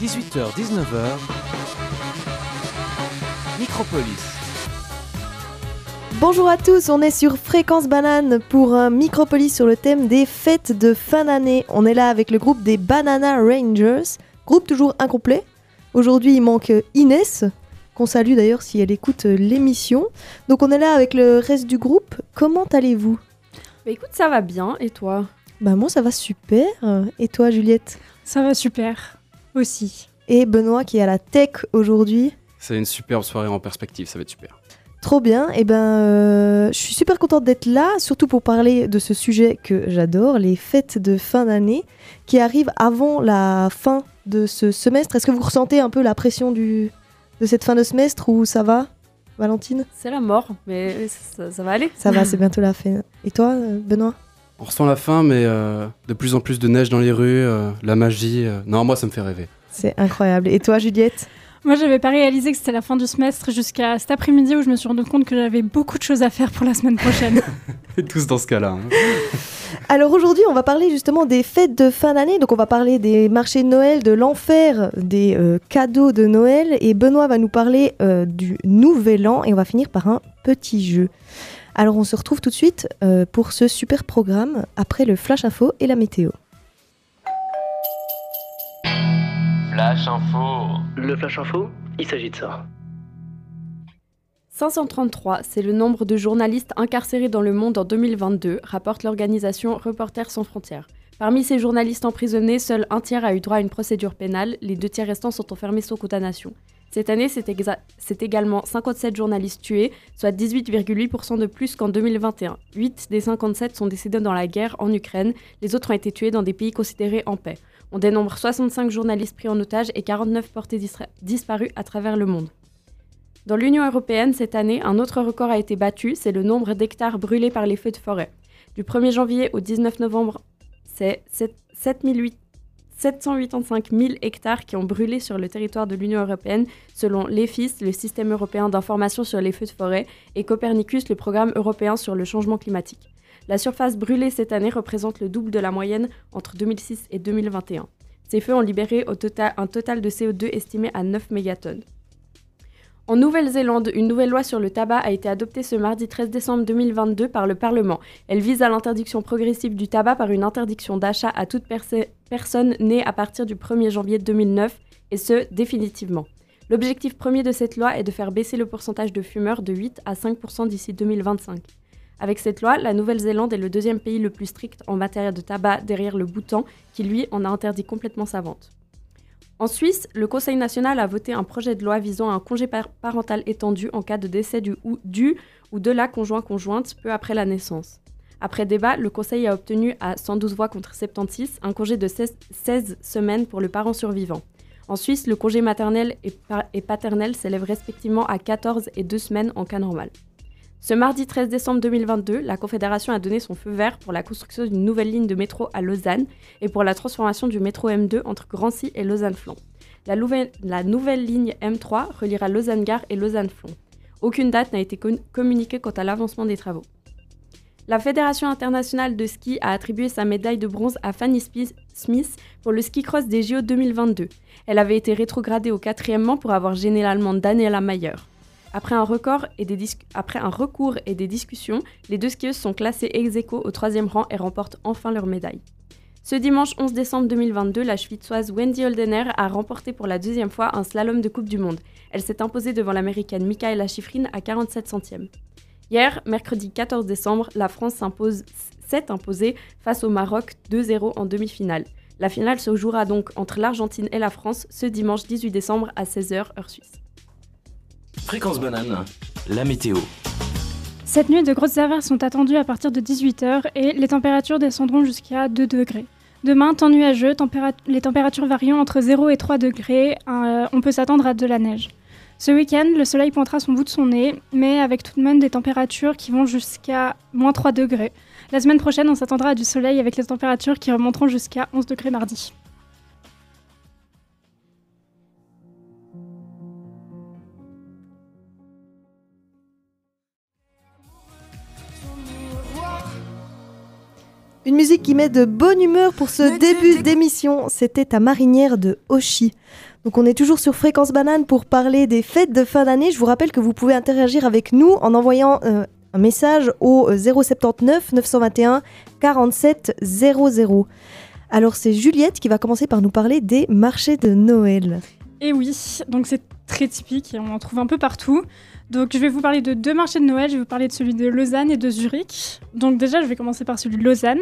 18h-19h, Micropolis. Bonjour à tous, on est sur Fréquence Banane pour un Micropolis sur le thème des fêtes de fin d'année. On est là avec le groupe des Banana Rangers, groupe toujours incomplet. Aujourd'hui, il manque Inès, qu'on salue d'ailleurs si elle écoute l'émission. Donc on est là avec le reste du groupe. Comment allez-vous? Bah écoute, ça va bien, et toi? Bah moi ça va super. Et toi Juliette? Ça va super, aussi. Et Benoît qui est à la tech aujourd'hui. C'est une superbe soirée en perspective, ça va être super. Trop bien, et ben euh, je suis super contente d'être là, surtout pour parler de ce sujet que j'adore, les fêtes de fin d'année, qui arrivent avant la fin de ce semestre. Est-ce que vous ressentez un peu la pression du, de cette fin de semestre ou ça va, Valentine? C'est la mort, mais ça, ça va aller. Ça va, c'est bientôt la fin. Et toi, euh, Benoît? On ressent la fin, mais euh, de plus en plus de neige dans les rues, euh, la magie. euh, Non, moi ça me fait rêver. C'est incroyable. Et toi, Juliette? Moi, j'avais pas réalisé que c'était la fin du semestre jusqu'à cet après-midi où je me suis rendu compte que j'avais beaucoup de choses à faire pour la semaine prochaine. Et tous dans ce cas-là. hein. Alors aujourd'hui, on va parler justement des fêtes de fin d'année. Donc on va parler des marchés de Noël, de l'enfer, des euh, cadeaux de Noël. Et Benoît va nous parler euh, du Nouvel An. Et on va finir par un petit jeu. Alors on se retrouve tout de suite euh, pour ce super programme après le flash info et la météo. Flash info. Le flash info, il s'agit de ça. 533, c'est le nombre de journalistes incarcérés dans le monde en 2022, rapporte l'organisation Reporters sans frontières. Parmi ces journalistes emprisonnés, seul un tiers a eu droit à une procédure pénale, les deux tiers restants sont enfermés sans condamnation. Cette année, c'est également 57 journalistes tués, soit 18,8% de plus qu'en 2021. 8 des 57 sont décédés dans la guerre en Ukraine, les autres ont été tués dans des pays considérés en paix. On dénombre 65 journalistes pris en otage et 49 portés disparus à travers le monde. Dans l'Union européenne, cette année, un autre record a été battu, c'est le nombre d'hectares brûlés par les feux de forêt. Du 1er janvier au 19 novembre, c'est 7 7008 785 000 hectares qui ont brûlé sur le territoire de l'Union européenne, selon l'EFIS, le système européen d'information sur les feux de forêt, et Copernicus, le programme européen sur le changement climatique. La surface brûlée cette année représente le double de la moyenne entre 2006 et 2021. Ces feux ont libéré au total, un total de CO2 estimé à 9 mégatonnes. En Nouvelle-Zélande, une nouvelle loi sur le tabac a été adoptée ce mardi 13 décembre 2022 par le Parlement. Elle vise à l'interdiction progressive du tabac par une interdiction d'achat à toute personne née à partir du 1er janvier 2009, et ce, définitivement. L'objectif premier de cette loi est de faire baisser le pourcentage de fumeurs de 8 à 5% d'ici 2025. Avec cette loi, la Nouvelle-Zélande est le deuxième pays le plus strict en matière de tabac derrière le Bhoutan, qui lui en a interdit complètement sa vente. En Suisse, le Conseil national a voté un projet de loi visant un congé par- parental étendu en cas de décès du ou, du ou de la conjoint-conjointe peu après la naissance. Après débat, le Conseil a obtenu à 112 voix contre 76 un congé de 16, 16 semaines pour le parent survivant. En Suisse, le congé maternel et paternel s'élève respectivement à 14 et 2 semaines en cas normal. Ce mardi 13 décembre 2022, la Confédération a donné son feu vert pour la construction d'une nouvelle ligne de métro à Lausanne et pour la transformation du métro M2 entre Grancy et Lausanne-Flon. La, nouvelle- ligne M3 reliera Lausanne-Gare et Lausanne-Flon. Aucune date n'a été communiquée quant à l'avancement des travaux. La Fédération internationale de ski a attribué sa médaille de bronze à Fanny Smith pour le ski cross des JO 2022. Elle avait été rétrogradée au quatrièmement pour avoir gêné l'Allemande Daniela Mayer. Après un, record et après un recours et des discussions, les deux skieuses sont classées ex aequo au troisième rang et remportent enfin leur médaille. Ce dimanche 11 décembre 2022, la Schwitzoise Wendy Holdener a remporté pour la deuxième fois un slalom de Coupe du Monde. Elle s'est imposée devant l'américaine Michaela Schifrin à 47 centièmes. Hier, mercredi 14 décembre, la France s'est imposée face au Maroc 2-0 en demi-finale. La finale se jouera donc entre l'Argentine et la France ce dimanche 18 décembre à 16h heure suisse. Fréquence banane. La météo. Cette nuit, de grosses averses sont attendues à partir de 18h et les températures descendront jusqu'à 2 degrés. Demain, temps nuageux, les températures variant entre 0 et 3 degrés, euh, on peut s'attendre à de la neige. Ce week-end, le soleil pointera son bout de son nez, mais avec tout de même des températures qui vont jusqu'à moins 3 degrés. La semaine prochaine, on s'attendra à du soleil avec les températures qui remonteront jusqu'à 11 degrés mardi. Une musique qui met de bonne humeur pour ce début d'émission, c'était ta marinière de Oshi. Donc on est toujours sur Fréquence Banane pour parler des fêtes de fin d'année. Je vous rappelle que vous pouvez interagir avec nous en envoyant euh, un message au 079 921 47 00. Alors c'est Juliette qui va commencer par nous parler des marchés de Noël. Et oui, donc c'est très typique et on en trouve un peu partout. Donc je vais vous parler de deux marchés de Noël, je vais vous parler de celui de Lausanne et de Zurich. Donc déjà je vais commencer par celui de Lausanne.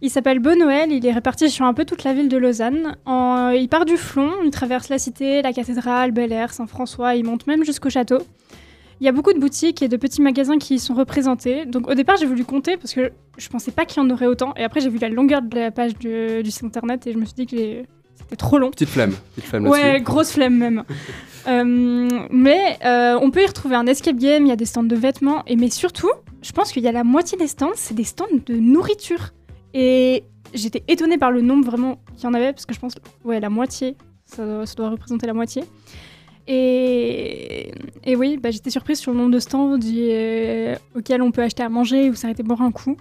Il s'appelle Beau Noël, il est réparti sur un peu toute la ville de Lausanne. En- il part du Flon, il traverse la cité, la cathédrale, Bel Air, Saint-François, il monte même jusqu'au château. Il y a beaucoup de boutiques et de petits magasins qui y sont représentés. Donc au départ j'ai voulu compter parce que je pensais pas qu'il y en aurait autant. Et après j'ai vu la longueur de la page du, site internet et je me suis dit que c'était trop long. Petite flemme. Petite flemme Ouais, grosse flemme même. Euh, mais euh, on peut y retrouver un escape game, il y a des stands de vêtements, et mais surtout, je pense qu'il y a la moitié des stands, c'est des stands de nourriture. Et j'étais étonnée par le nombre vraiment qu'il y en avait, parce que je pense, ouais, la moitié, ça, doit- ça doit représenter la moitié. Et, et oui, bah, j'étais surprise sur le nombre de stands euh, auxquels on peut acheter à manger ou s'arrêter boire un coup.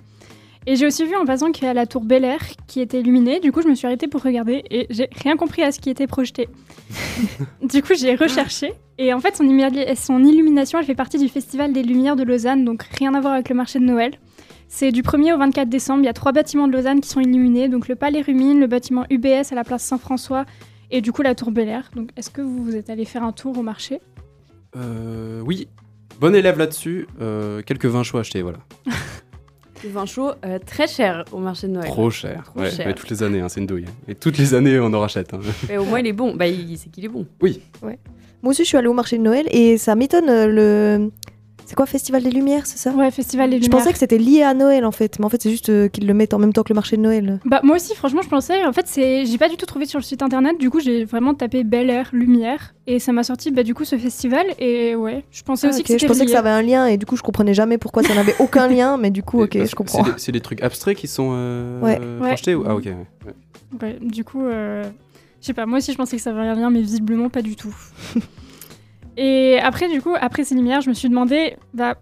Et j'ai aussi vu en passant qu'il y a la tour Bel Air qui était illuminée. Du coup, je me suis arrêtée pour regarder et j'ai rien compris à ce qui était projeté. du coup, j'ai recherché. Et en fait, son, illumi- son illumination, elle fait partie du Festival des Lumières de Lausanne, donc rien à voir avec le marché de Noël. C'est du 1er au 24 décembre. Il y a trois bâtiments de Lausanne qui sont illuminés. Donc le Palais Rumine, le bâtiment UBS à la place Saint-François et du coup la tour Bel Air. Donc est-ce que vous, vous êtes allé faire un tour au marché? Euh, oui. Bon élève là-dessus. euh, quelques vins chauds achetés, voilà. Du vin chaud euh, très cher au marché de Noël. Trop cher. Trop ouais, cher. mais toutes les années, hein, c'est une douille. Et toutes les années, on en rachète. hein. Mais au moins il est bon. Bah il- c'est qu'il est bon. Moi aussi je suis allée au marché de Noël et ça m'étonne euh, le... C'est quoi Festival des Lumières, c'est ça Ouais, Festival des Je Lumières. pensais que c'était lié à Noël en fait, mais en fait c'est juste euh, qu'ils le mettent en même temps que le marché de Noël. Bah moi aussi franchement je pensais en fait c'est j'ai pas du tout trouvé sur le site internet du coup j'ai vraiment tapé Bel Air Lumière et ça m'a sorti bah du coup ce festival et ouais je pensais Ah, aussi que c'était je pensais que ça avait un lien et du coup je comprenais jamais pourquoi ça n'avait aucun lien, mais du coup Et ok, je comprends. c'est des- C'est des, trucs abstraits qui sont euh, Ouais. Ouais. projetés ou- Ah, ok. ouais. Ouais. Ouais, du coup euh, je sais pas moi aussi je pensais que ça avait un lien mais visiblement pas du tout. et après du coup après ces lumières je me suis demandé bah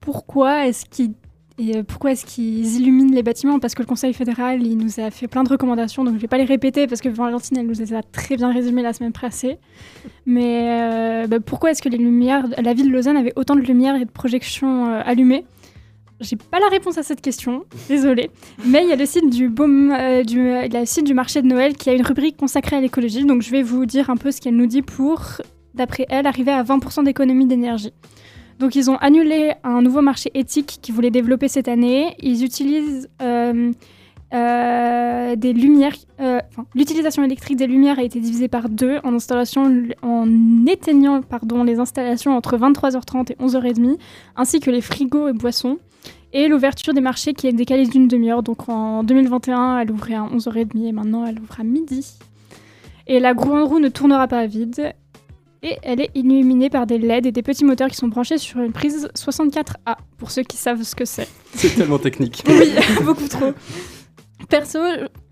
pourquoi est-ce qu'ils et euh, pourquoi est-ce qu'ils illuminent les bâtiments? Parce que le Conseil fédéral, il nous a fait plein de recommandations, donc je vais pas les répéter parce que Valentine, elle nous les a très bien résumées la semaine passée. Mais euh, bah, pourquoi est-ce que les lumières, la ville de Lausanne avait autant de lumières et de projections euh, allumées? J'ai pas la réponse à cette question, désolée. Mais il y a le site du, euh, du, il y a le site du marché de Noël qui a une rubrique consacrée à l'écologie, donc je vais vous dire un peu ce qu'elle nous dit pour, d'après elle, arriver à 20% d'économie d'énergie. Donc ils ont annulé un nouveau marché éthique qu'ils voulaient développer cette année. Ils utilisent euh, euh, des lumières. euh, L'utilisation électrique des lumières a été divisée par deux en, installation, en éteignant pardon, les installations entre 23h30 et 11h30, ainsi que les frigos et boissons. Et l'ouverture des marchés qui est décalée d'une demi-heure. Donc en 2021, elle ouvrait à 11h30 et maintenant elle ouvre à midi. Et la grande roue ne tournera pas à vide. Et elle est illuminée par des LED et des petits moteurs qui sont branchés sur une prise 64A, pour ceux qui savent ce que c'est. C'est tellement technique. Oui, beaucoup trop. Perso,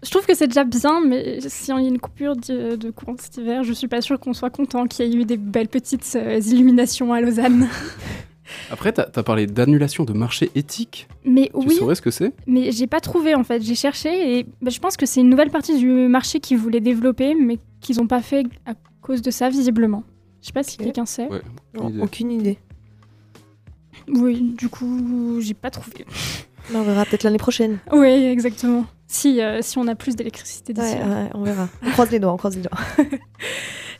je trouve que c'est déjà bien, mais si on y a une coupure de, de courant cet hiver, je suis pas sûre qu'on soit content qu'il y ait eu des belles petites euh, illuminations à Lausanne. Après, t'as as parlé d'annulation de marché éthique. Mais Tu oui, saurais ce que c'est? Mais j'ai pas trouvé en fait. J'ai cherché et bah, je pense que c'est une nouvelle partie du marché qu'ils voulaient développer, mais qu'ils ont pas fait à cause de ça visiblement. Je sais pas si quelqu'un sait. Ouais. Non, idée. aucune idée. Oui, du coup, j'ai pas trouvé. On verra peut-être l'année prochaine. Oui, exactement. Si, euh, si on a plus d'électricité d'ici Ouais, ouais, on verra. On croise les doigts, on croise les doigts.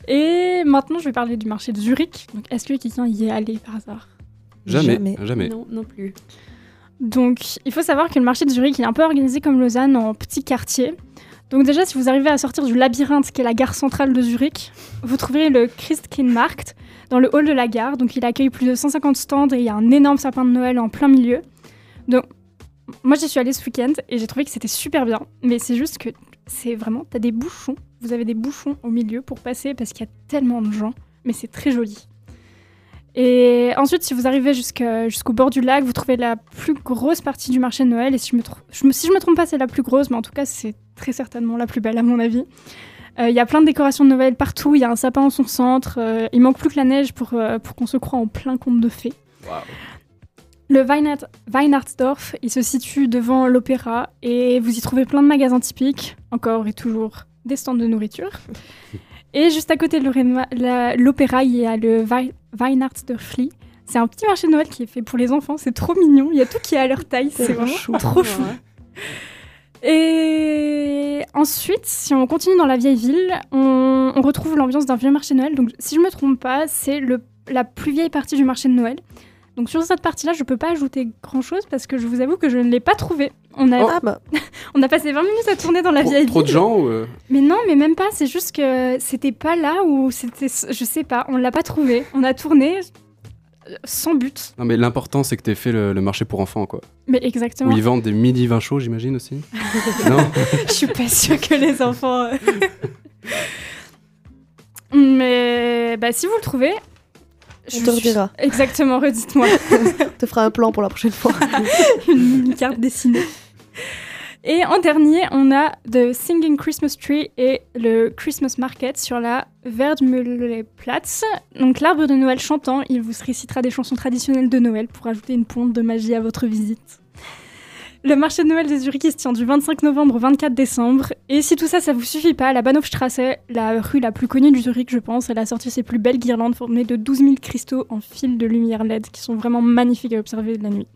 Et maintenant, je vais parler du marché de Zurich. Donc, est-ce que quelqu'un y est allé par hasard? Jamais. Jamais. Jamais. Non, non plus. Donc, il faut savoir que le marché de Zurich il est un peu organisé comme Lausanne en petits quartiers. Donc déjà, si vous arrivez à sortir du labyrinthe qui est la gare centrale de Zurich, vous trouverez le Christkindlmarkt dans le hall de la gare. Donc il accueille plus de 150 stands et il y a un énorme sapin de Noël en plein milieu. Donc moi j'y suis allée ce week-end et j'ai trouvé que c'était super bien. Mais c'est juste que c'est vraiment, t'as des bouchons. Vous avez des bouchons au milieu pour passer parce qu'il y a tellement de gens. Mais c'est très joli. Et ensuite, si vous arrivez jusqu'au bord du lac, vous trouvez la plus grosse partie du marché de Noël. Et si je me, je si je me trompe pas, c'est la plus grosse, mais en tout cas, c'est très certainement la plus belle à mon avis. Euh, Il y a plein de décorations de Noël partout. Il y a un sapin en son centre. euh, il manque plus que la neige pour, euh, pour qu'on se croie en plein conte de fées. Le Weihnachtsdorf, il se situe devant l'opéra et vous y trouvez plein de magasins typiques, encore et toujours des stands de nourriture. Et juste à côté de l'opéra, il y a le Weihnachtsdörfli. C'est un petit marché de Noël qui est fait pour les enfants. C'est trop mignon. Il y a tout qui est à leur taille. C'est vraiment trop chou. Et ensuite, si on continue dans la vieille ville, on, on retrouve l'ambiance d'un vieux marché de Noël. Donc, si je me trompe pas, c'est la plus vieille partie du marché de Noël. Donc, sur cette partie-là, je peux pas ajouter grand-chose parce que je vous avoue que je ne l'ai pas trouvé. On a, Ah bah, on a passé 20 minutes à tourner dans la Trop, vieille trop de ville. gens ou, euh, Mais non, mais même pas. C'est juste que c'était pas là où c'était. Je sais pas. On l'a pas trouvé. On a tourné sans but. Non, mais l'important, c'est que t'aies fait le, le marché pour enfants, quoi. Mais Où exactement. ils vendent des midi vins chauds, j'imagine aussi. non Je suis pas sûre que les enfants. euh. Mais bah, si vous le trouvez. On te redira. Exactement, redites-moi. Te fera un plan pour la prochaine fois. une carte dessinée. Et en dernier, on a The Singing Christmas Tree et le Christmas Market sur la Verdmülleplatz. Donc l'arbre de Noël chantant, il vous récitera des chansons traditionnelles de Noël pour ajouter une pointe de magie à votre visite. Le marché de Noël des Zurich se tient du 25 novembre au 24 décembre. Et si tout ça, ça vous suffit pas, la Bahnhofstrasse, la rue la plus connue du Zurich, je pense, elle a sorti ses plus belles guirlandes formées de 12 000 cristaux en fil de lumière LED qui sont vraiment magnifiques à observer de la nuit.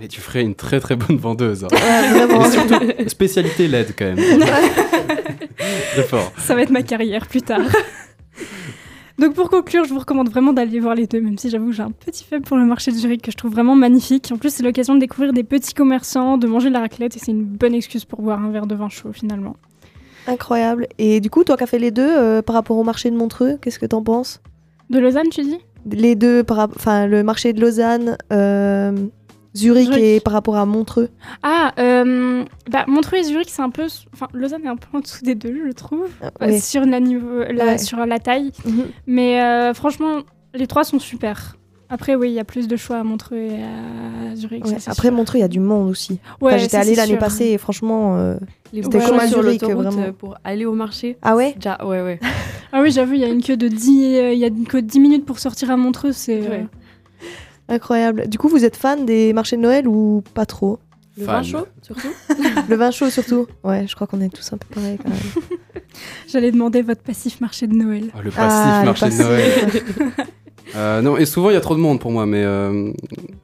Et tu ferais une très très bonne vendeuse. hein. Ouais, vraiment. Et surtout, spécialité LED quand même. Très fort. Ça va être ma carrière plus tard. Donc pour conclure, je vous recommande vraiment d'aller voir les deux, même si j'avoue que j'ai un petit faible pour le marché de Zurich que je trouve vraiment magnifique. En plus, c'est l'occasion de découvrir des petits commerçants, de manger de la raclette et c'est une bonne excuse pour boire un verre de vin chaud finalement. Incroyable. Et du coup, toi qui as fait les deux euh, par rapport au marché de Montreux, qu'est-ce que t'en penses? De Lausanne, tu dis? Les deux, par enfin le marché de Lausanne, euh, Zurich, Zurich. et par rapport à Montreux. Ah, euh, bah, Montreux et Zurich, c'est un peu. Enfin, Lausanne est un peu en dessous des deux, je trouve, Euh, euh, sur, la niveau, la, Ouais. sur la taille. Mhm. Mais euh, franchement, les trois sont super. Après, oui, il y a plus de choix à Montreux et à Zurich. Ouais, ça, Après sûr. Montreux, il y a du monde aussi. Ouais, Enfin, J'étais allée l'année passée et franchement, euh, Les C'était comme à Zurich, vraiment. pour aller au marché. ah ouais Déjà, ouais, ouais. Ah oui, j'avoue, il y a une queue de 10, euh, il y a une queue de 10 minutes pour sortir à Montreux, c'est... Incroyable. Du coup, vous êtes fan des marchés de Noël ou pas trop? Le Fan. vin chaud, surtout. Le vin chaud surtout Ouais, je crois qu'on est tous un peu pareil quand même. J'allais demander votre passif marché de Noël. Ah, le passif Ah, le marché passif. de Noël. Euh, non, et souvent il y a trop de monde pour moi, mais, euh,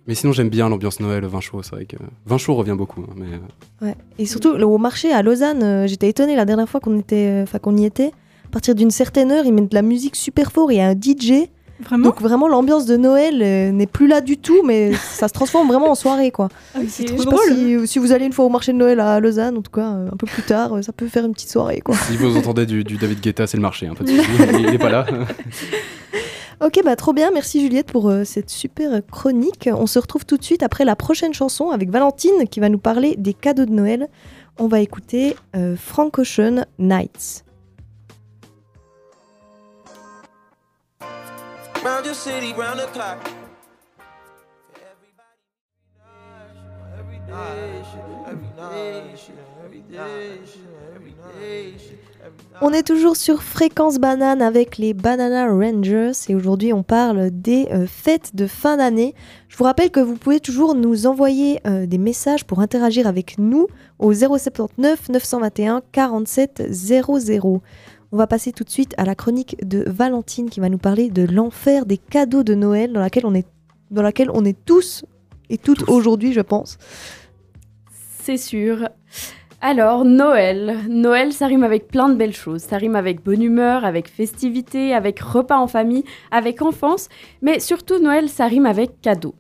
mais sinon j'aime bien l'ambiance Noël, le vin chaud, c'est vrai que vin chaud revient beaucoup. hein, mais, euh, Ouais. Et surtout, le- au marché à Lausanne, euh, j'étais étonnée la dernière fois qu'on était, euh, enfin qu'on y était. À partir d'une certaine heure, ils mettent de la musique super fort. Il y a un DJ. Vraiment Donc vraiment, l'ambiance de Noël euh, n'est plus là du tout, mais ça se transforme vraiment en soirée, quoi. Ah, c'est Je trop pas drôle. si, si vous allez une fois au marché de Noël à Lausanne, en tout cas, euh, un peu plus tard, euh, ça peut faire une petite soirée, quoi. si vous entendez du, du David Guetta, c'est le marché, de souci, il, il est pas là. Ok, bah trop bien. Merci Juliette pour euh, cette super chronique. On se retrouve tout de suite après la prochaine chanson avec Valentine qui va nous parler des cadeaux de Noël. On va écouter euh, Frank Ocean Nights. On est toujours sur Fréquence Banane avec les Banana Rangers et aujourd'hui on parle des euh, fêtes de fin d'année. Je vous rappelle que vous pouvez toujours nous envoyer euh, des messages pour interagir avec nous au 079 921 47 00. On va passer tout de suite à la chronique de Valentine qui va nous parler de l'enfer des cadeaux de Noël dans laquelle on est, dans laquelle on est tous et toutes Tous. aujourd'hui je pense. C'est sûr. Alors, Noël. Noël, ça rime avec plein de belles choses. Ça rime avec bonne humeur, avec festivité, avec repas en famille, avec enfance. Mais surtout, Noël, ça rime avec cadeau.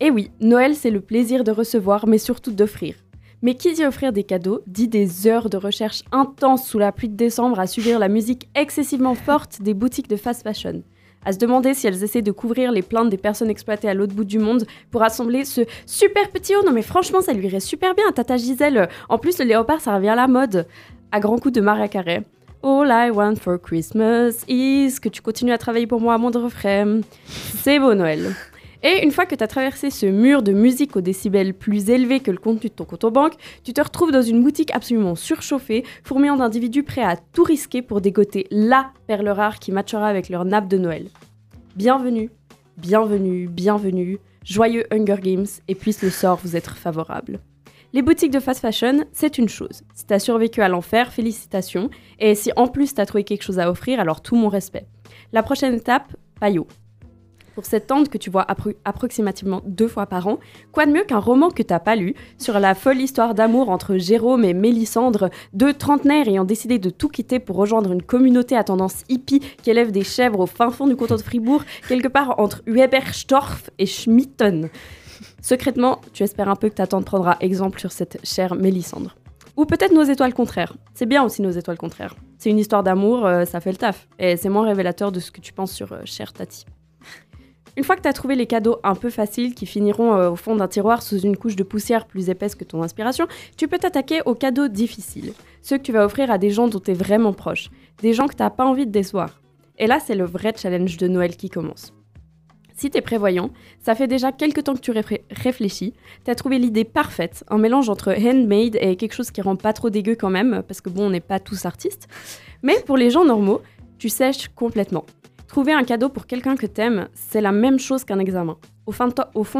Et oui, Noël, c'est le plaisir de recevoir, mais surtout d'offrir. Mais qui dit offrir des cadeaux, dit des heures de recherche intenses sous la pluie de décembre à subir la musique excessivement forte des boutiques de fast fashion. À se demander si elles essaient de couvrir les plaintes des personnes exploitées à l'autre bout du monde pour assembler ce super petit haut. Non mais franchement, ça lui irait super bien à Tata Gisèle. En plus, le léopard, ça revient à la mode. À grands coups de Maria Carré. All I want for Christmas is que tu continues à travailler pour moi à mon refrain. C'est beau Noël. Et une fois que tu as traversé ce mur de musique aux décibels plus élevés que le contenu de ton compte en banque, tu te retrouves dans une boutique absolument surchauffée, fourmillant d'individus prêts à tout risquer pour dégoter LA perle rare qui matchera avec leur nappe de Noël. Bienvenue, bienvenue, bienvenue, joyeux Hunger Games et puisse le sort vous être favorable. Les boutiques de fast fashion, c'est une chose. Si t'as survécu à l'enfer, félicitations. Et si en plus t'as trouvé quelque chose à offrir, alors tout mon respect. La prochaine étape, Payot. Pour cette tente que tu vois appro- approximativement deux fois par an, quoi de mieux qu'un roman que t'as pas lu sur la folle histoire d'amour entre Jérôme et Mélissandre, deux trentenaires ayant décidé de tout quitter pour rejoindre une communauté à tendance hippie qui élève des chèvres au fin fond du canton de Fribourg, quelque part entre Weberstorf et Schmitten. Secrètement, tu espères un peu que ta tante prendra exemple sur cette chère Mélissandre. Ou peut-être nos étoiles contraires. C'est bien aussi nos étoiles contraires. C'est une histoire d'amour, euh, ça fait le taf. Et c'est moins révélateur de ce que tu penses sur euh, chère Tati. Une fois que tu as trouvé les cadeaux un peu faciles qui finiront euh, au fond d'un tiroir sous une couche de poussière plus épaisse que ton inspiration, tu peux t'attaquer aux cadeaux difficiles. Ceux que tu vas offrir à des gens dont tu es vraiment proche. Des gens que tu pas envie de décevoir. Et là, c'est le vrai challenge de Noël qui commence. Si t'es prévoyant, ça fait déjà quelques temps que tu réfré- réfléchis, t'as trouvé l'idée parfaite, un mélange entre handmade et quelque chose qui rend pas trop dégueu quand même, parce que bon, on n'est pas tous artistes. Mais pour les gens normaux, tu sèches complètement. Trouver un cadeau pour quelqu'un que t'aimes, c'est la même chose qu'un examen. Au, fond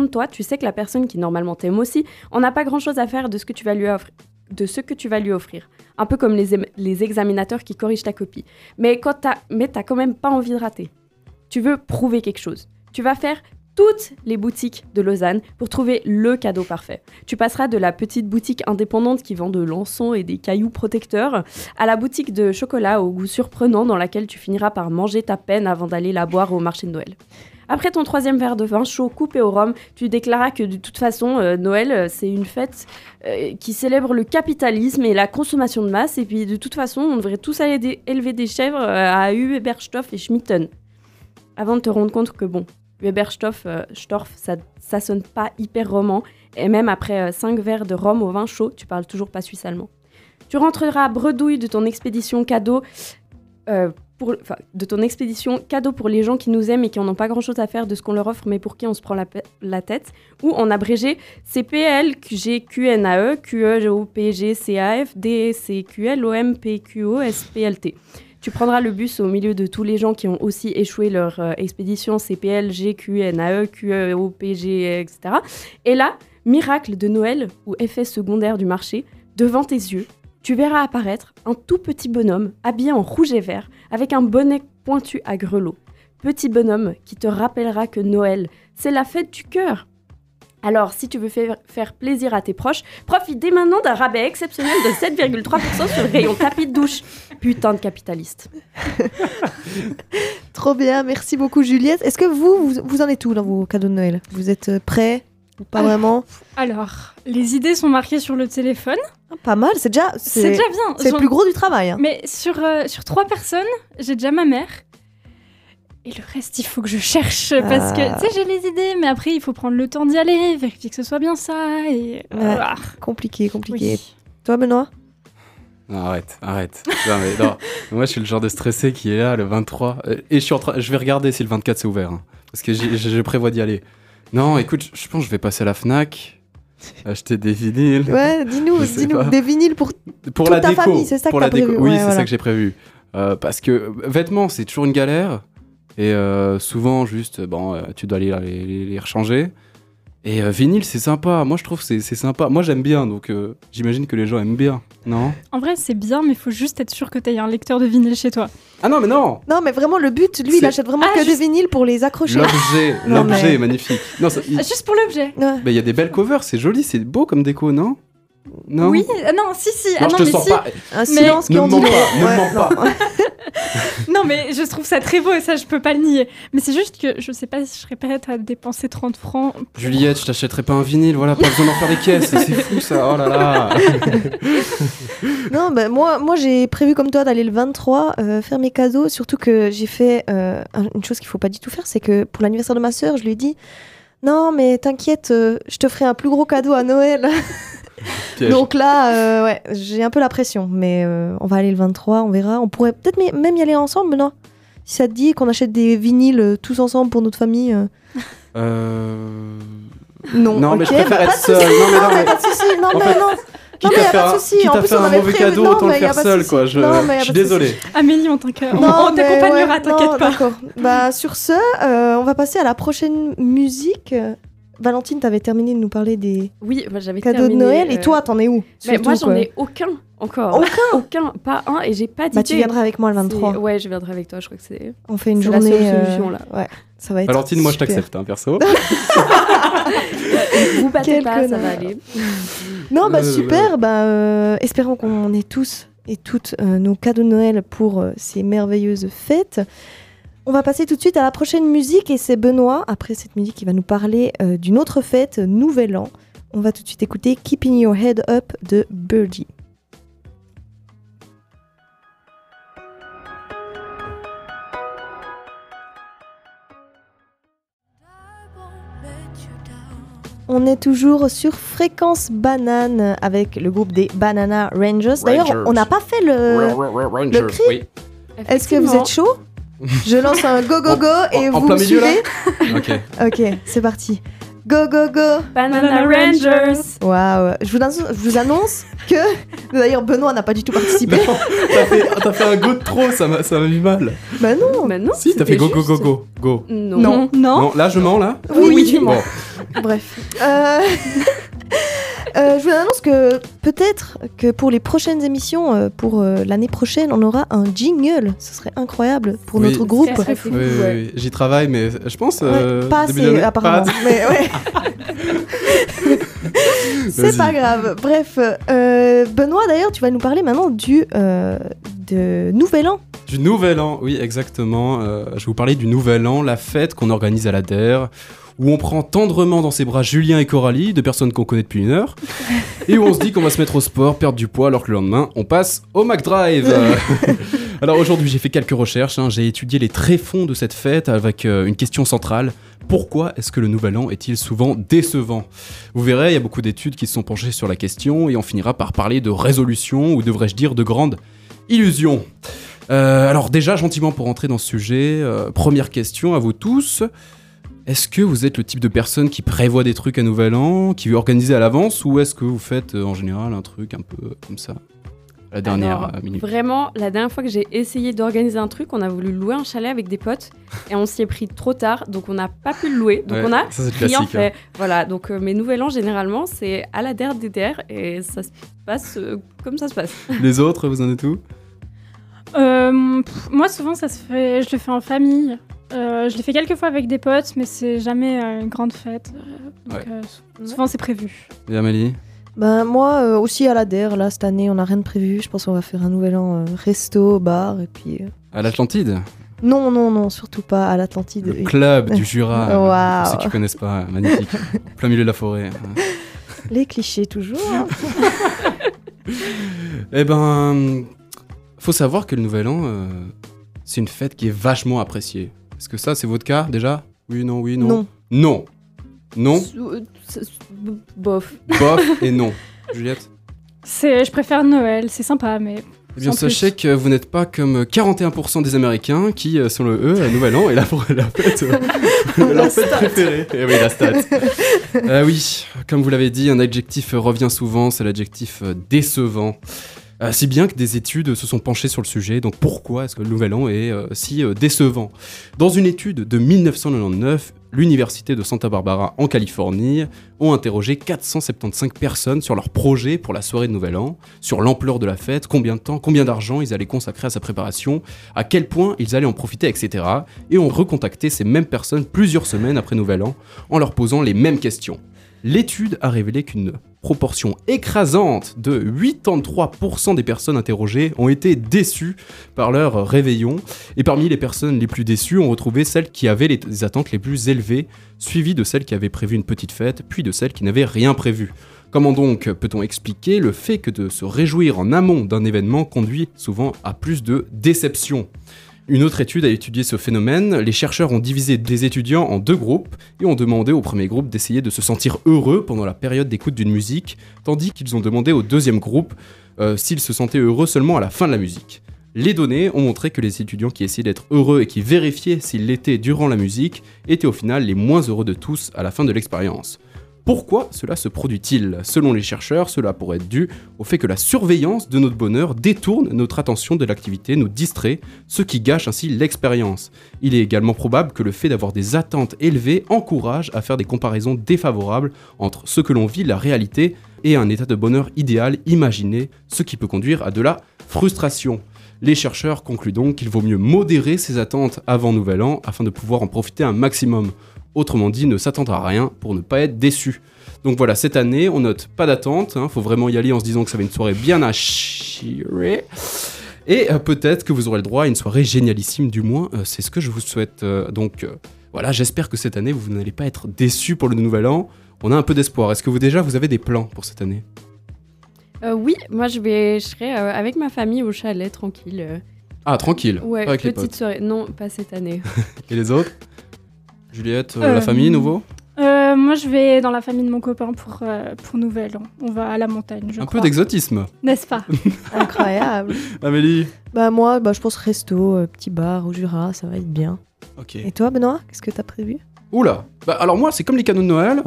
de toi, tu sais que la personne qui normalement t'aime aussi, on n'a pas grand chose à faire de ce que tu vas lui offrir. De ce que tu vas lui offrir. Un peu comme les, les examinateurs qui corrigent ta copie. Mais quand t'as, mais t'as quand même pas envie de rater. Tu veux prouver quelque chose. Tu vas faire toutes les boutiques de Lausanne pour trouver le cadeau parfait. Tu passeras de la petite boutique indépendante qui vend de l'encens et des cailloux protecteurs à la boutique de chocolat au goût surprenant dans laquelle tu finiras par manger ta peine avant d'aller la boire au marché de Noël. Après ton troisième verre de vin chaud coupé au rhum, tu déclaras que de toute façon, euh, Noël, euh, c'est une fête euh, qui célèbre le capitalisme et la consommation de masse. Et puis, de toute façon, on devrait tous aller élever des chèvres à Huberstoff et Schmitten. Avant de te rendre compte que, bon, Weberstoff, euh, ça, ça sonne pas hyper roman. Et même après 5 verres de rhum au vin chaud, tu parles toujours pas suisse-allemand. Tu rentreras bredouille de ton expédition cadeau. euh, pour, de ton expédition cadeau pour les gens qui nous aiment et qui en ont pas grand chose à faire de ce qu'on leur offre, mais pour qui on se prend la, tête. Ou en abrégé CPL, QG, QNAE, QE, OPG, CAF, DCQL, OM, PQO, SPLT. Tu prendras le bus au milieu de tous les gens qui ont aussi échoué leur euh, expédition CPL, GQNAE, QE, OPG, etc. Et là, miracle de Noël ou effet secondaire du marché, devant tes yeux, tu verras apparaître un tout petit bonhomme habillé en rouge et vert avec un bonnet pointu à grelots. Petit bonhomme qui te rappellera que Noël, c'est la fête du cœur. Alors, si tu veux faire, faire plaisir à tes proches, profite dès maintenant d'un rabais exceptionnel de 7,3% sur le rayon tapis de douche. Putain de capitaliste. Trop bien, merci beaucoup Juliette. Est-ce que vous, vous, vous en êtes où dans vos cadeaux de Noël? Vous êtes euh, prêts ou pas Ah. vraiment? Alors, les idées sont marquées sur le téléphone. Ah, Pas mal, c'est déjà, C'est c'est déjà bien. c'est le plus gros du travail. hein. Mais sur, euh, sur trois personnes, j'ai déjà ma mère. Et le reste, il faut que je cherche. Parce que, tu sais, j'ai les idées, mais après, il faut prendre le temps d'y aller, vérifier que ce soit bien ça. Et... Ouais. Ah, Compliqué, compliqué. oui. Toi Benoît? Non, arrête, arrête. Non, mais non. Moi, je suis le genre de stressé qui est là le 23. euh, Et je suis en train. Je vais regarder si le 24 c'est ouvert. hein, parce que j'ai- je prévois d'y aller. Non, écoute, je- pense que je vais passer à la Fnac, acheter des vinyles. Ouais, dis-nous, dis-nous des vinyles pour Pour Toute la ta déco. famille, c'est ça que pour t'as la déco. prévu, Oui, ouais, c'est voilà. ça que j'ai prévu. Euh, parce que euh, vêtements, c'est toujours une galère. Et euh, souvent, juste, bon, euh, tu dois aller les, les, les rechanger. Et euh, vinyle, c'est sympa. Moi, je trouve que c'est c'est sympa. Moi, j'aime bien, donc euh, j'imagine que les gens aiment bien. Non? En vrai, c'est bien, mais il faut juste être sûr que tu aies un lecteur de vinyle chez toi. Ah non, mais non Non, mais vraiment le but, lui, il achète vraiment Ah, que juste- des vinyles pour les accrocher. L'objet, l'objet mais- est magnifique. Non, ça- il Ah, Juste pour l'objet. Ouais. bah, il y a des belles covers, c'est joli, c'est beau comme déco, non? Non Oui, euh, non, si, si. ah Non, je non, te mais sens si. pas. Un silence Ne mens pas, ne mens non. Non, mais je trouve ça très beau et ça, je peux pas le nier. Mais c'est juste que je sais pas si je serais prête à dépenser 30 francs. pour- Juliette, je t'achèterai pas un vinyle, voilà, pas besoin d'en faire des caisses, c'est fou ça, oh là là Non, ben moi, moi j'ai prévu comme toi d'aller le 23 euh, faire mes cadeaux. Surtout que j'ai fait euh, un- une chose qu'il faut pas du tout faire, c'est que pour l'anniversaire de ma sœur, je lui ai dit non, mais t'inquiète, euh, je te ferai un plus gros cadeau à Noël. Donc là, euh, ouais, j'ai un peu la pression, mais euh, on va aller le 23, on verra. On pourrait peut-être même y aller ensemble, non? Si ça te dit qu'on achète des vinyles euh, tous ensemble pour notre famille. euh, Euh... Non, Non, mais je préfère bah, être seul. Non, mais non, mais- pas de souci. Non, En mais fait, non. Quitte mais y a pas de un- souci. quitte En à plus, faire on un avait mauvais prévu- cadeau, non, autant le faire pas de seul, souci. quoi. Je, Non, je suis pas de souci. désolé. Amélie, on Non, t'accompagnera, ouais, t'inquiète non, pas. D'accord. Bah, sur ce, euh, on va passer à la prochaine musique. Valentine, t'avais terminé de nous parler des Oui, j'avais cadeaux de Noël. Et euh, toi, t'en es où mais Surtout, moi, j'en ai aucun encore. Aucun Aucun, pas un, et j'ai pas d'idée. Bah, tu viendras avec moi le 23. C'est- Ouais, je viendrai avec toi, je crois que c'est. On fait une la journée. seule euh, solution, là. Ouais, ça va être. Valentine, moi je t'accepte, hein, perso. Vous battez Quel pas, ça va aller. Non, bah super. Bah, euh, espérons qu'on ait tous et toutes euh, nos cadeaux de Noël pour euh, ces merveilleuses fêtes. On va passer tout de suite à la prochaine musique et c'est Benoît, après cette musique, qui va nous parler euh, d'une autre fête, Nouvel An. On va tout de suite écouter Keeping Your Head Up de Birdie. On est toujours sur Fréquence Banane avec le groupe des Banana Rangers. D'ailleurs, on n'a pas fait le. Rangers. cri Oui. Est-ce que vous êtes chaud? Je lance un go go go et En- en vous plein me milieu, là suivez Ok. Ok, c'est parti. Go go go Banana Rangers Waouh Je vous annonce, je vous annonce que d'ailleurs Benoît n'a pas du tout participé. Non, t'as fait, un go de trop, ça m'a ça m'a mis mal. bah non. Bah non, Si, t'as fait go go go go go. Non. Non. Non. Non, là je mens là Oui, Oui, tu bon. mens. Bref. Euh, euh, je vous annonce que peut-être que pour les prochaines émissions, euh, pour euh, l'année prochaine, on aura un jingle. Ce serait incroyable pour Oui. notre groupe. Ça serait fou, Oui, oui, ouais. j'y travaille, mais je pense. Ouais, pas assez apparemment. pas- Mais ouais. C'est pas grave. Bref, euh, Benoît d'ailleurs, tu vas nous parler maintenant du euh, de Nouvel An. Du Nouvel An, oui, exactement. Euh, je vais vous parler du Nouvel An, la fête qu'on organise à la DER, où on prend tendrement dans ses bras Julien et Coralie, deux personnes qu'on connaît depuis une heure, et où on se dit qu'on va se mettre au sport, perdre du poids, alors que le lendemain, on passe au McDrive. Alors aujourd'hui, j'ai fait quelques recherches, hein. j'ai étudié les tréfonds de cette fête avec euh, une question centrale. Pourquoi est-ce que le Nouvel An est-il souvent décevant? Vous verrez, il y a beaucoup d'études qui se sont penchées sur la question, et on finira par parler de résolution, ou devrais-je dire de grande illusion. Euh, alors déjà, gentiment pour entrer dans ce sujet, euh, première question à vous tous. Est-ce que vous êtes le type de personne qui prévoit des trucs à Nouvel An, qui veut organiser à l'avance, ou est-ce que vous faites euh, en général un truc un peu comme ça à la dernière Alors, euh, minute? Vraiment, la dernière fois que j'ai essayé d'organiser un truc, on a voulu louer un chalet avec des potes et on s'y est pris trop tard, donc on n'a pas pu le louer. Donc Ouais, on a ça, rien classique, hein. fait. Voilà, donc euh, mes nouvel an généralement c'est à la DER DDR et ça se passe euh, comme ça se passe. Les autres, vous en êtes où? Euh, pff, moi, souvent, ça se fait. Je le fais en famille. Euh, je l'ai fait quelques fois avec des potes, mais c'est jamais euh, une grande fête. Euh, donc, Ouais. euh, sou- souvent, c'est prévu. Et Amélie Ben moi euh, aussi à la DER, là cette année on n'a rien de prévu. Je pense qu'on va faire un nouvel an euh, resto, bar et puis. euh, À l'Atlantide Non non non surtout pas à l'Atlantide. Le club du Jura. Waouh. Pour ceux qui connaissent pas, magnifique. Plein milieu de la forêt. Les clichés toujours. hein. Eh ben, faut savoir que le Nouvel An, euh, c'est une fête qui est vachement appréciée. Est-ce que ça, c'est votre cas déjà Oui, non, oui, non. Non. Non. Non, Euh, Bof. bof et non. Juliette C'est, je préfère Noël, c'est sympa, mais. Eh bien, plus. sachez que vous n'êtes pas comme 41% des Américains qui, euh, eux, le Nouvel An est la, la fête, euh, leur fête préférée. Eh oui, la stat. Euh, oui, comme vous l'avez dit, un adjectif revient souvent, c'est l'adjectif euh, décevant. Euh, si bien que des études se sont penchées sur le sujet, donc pourquoi est-ce que le Nouvel An est euh, si euh, décevant? Dans une étude de 1999, l'Université de Santa Barbara en Californie ont interrogé 475 personnes sur leur projet pour la soirée de Nouvel An, sur l'ampleur de la fête, combien de temps, combien d'argent ils allaient consacrer à sa préparation, à quel point ils allaient en profiter, etc. Et ont recontacté ces mêmes personnes plusieurs semaines après Nouvel An en leur posant les mêmes questions. L'étude a révélé qu'une proportion écrasante de 83% des personnes interrogées ont été déçues par leur réveillon. Et parmi les personnes les plus déçues, on retrouvait celles qui avaient les attentes les plus élevées, suivies de celles qui avaient prévu une petite fête, puis de celles qui n'avaient rien prévu. Comment donc peut-on expliquer le fait que de se réjouir en amont d'un événement conduit souvent à plus de déception? Une autre étude a étudié ce phénomène. Les chercheurs ont divisé des étudiants en deux groupes et ont demandé au premier groupe d'essayer de se sentir heureux pendant la période d'écoute d'une musique, tandis qu'ils ont demandé au deuxième groupe euh, s'ils se sentaient heureux seulement à la fin de la musique. Les données ont montré que les étudiants qui essayaient d'être heureux et qui vérifiaient s'ils l'étaient durant la musique étaient au final les moins heureux de tous à la fin de l'expérience. Pourquoi cela se produit-il Selon les chercheurs, cela pourrait être dû au fait que la surveillance de notre bonheur détourne notre attention de l'activité, nous distrait, ce qui gâche ainsi l'expérience. Il est également probable que le fait d'avoir des attentes élevées encourage à faire des comparaisons défavorables entre ce que l'on vit, la réalité, et un état de bonheur idéal imaginé, ce qui peut conduire à de la frustration. Les chercheurs concluent donc qu'il vaut mieux modérer ses attentes avant Nouvel An afin de pouvoir en profiter un maximum. Autrement dit, ne s'attendre à rien pour ne pas être déçu. Donc voilà, cette année, on note pas d'attente, hein, faut vraiment y aller en se disant que ça va être une soirée bien à chier. Et euh, peut-être que vous aurez le droit à une soirée génialissime, du moins, euh, c'est ce que je vous souhaite. Euh, donc voilà, j'espère que cette année, vous n'allez pas être déçus pour le nouvel an. On a un peu d'espoir. Est-ce que vous déjà, vous avez des plans pour cette année? Oui, moi je vais, je serai avec ma famille au chalet tranquille. Ah, tranquille, Ouais, avec les petite potes. soirée. Non, pas cette année. Et les autres? Juliette, euh, Euh, la famille, nouveau Euh, moi, je vais dans la famille de mon copain pour, euh, pour Nouvel An. On va à la montagne, je Un crois. peu d'exotisme. N'est-ce pas Incroyable. Amélie bah moi, bah, je pense resto, euh, petit bar au Jura, ça va être bien. Ok. Et toi, Benoît, qu'est-ce que t'as prévu? Oula Bah alors moi, c'est comme les canaux de Noël.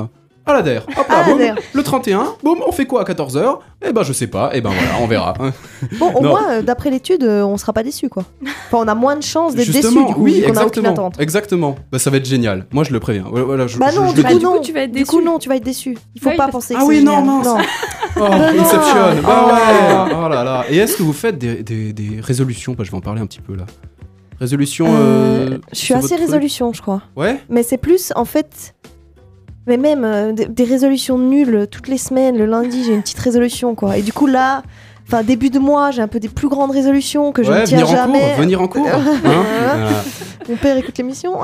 À la DER. Hop là, À la boum. DER. Le 31, boum, on fait quoi à 14h Eh ben je sais pas, eh ben voilà, on verra. Bon, au Non. moins, euh, d'après l'étude, euh, on sera pas déçu, quoi. Enfin, on a moins de chances d'être déçu, Justement, du coup, oui, vu qu'on a aucune exactement. attente. Exactement. Bah ça va être génial. Moi je le préviens. Voilà, voilà, je, Bah je- non, je du coup, du non. coup, tu vas être Du déçu. coup, non, tu vas être déçu. Il faut Oui, pas parce- penser que Ah c'est oui, non, génial. mince. Oh, non. Inception. Bah Oh. ouais. Oh là là. Et est-ce que vous faites des, des- des résolutions? Bah je vais en parler un petit peu là. Résolutions. Euh, euh, je suis sur assez votre truc résolution, je crois. Ouais? Mais c'est plus, en fait. Mais même euh, des, résolutions nulles toutes les semaines, le lundi, j'ai une petite résolution, quoi. Et du coup, là, enfin, début de mois, j'ai un peu des plus grandes résolutions que je ouais, ne tiens venir en jamais. cours. Venir en cours. hein Voilà. Mon père écoute l'émission.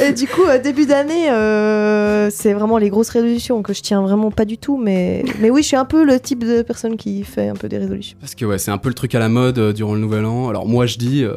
Et du coup, euh, début d'année, euh, c'est vraiment les grosses résolutions que je tiens vraiment pas du tout. Mais, mais oui, je suis un peu le type de personne qui fait un peu des résolutions. Parce que ouais, c'est un peu le truc à la mode euh, durant le nouvel an. Alors moi je dis, euh,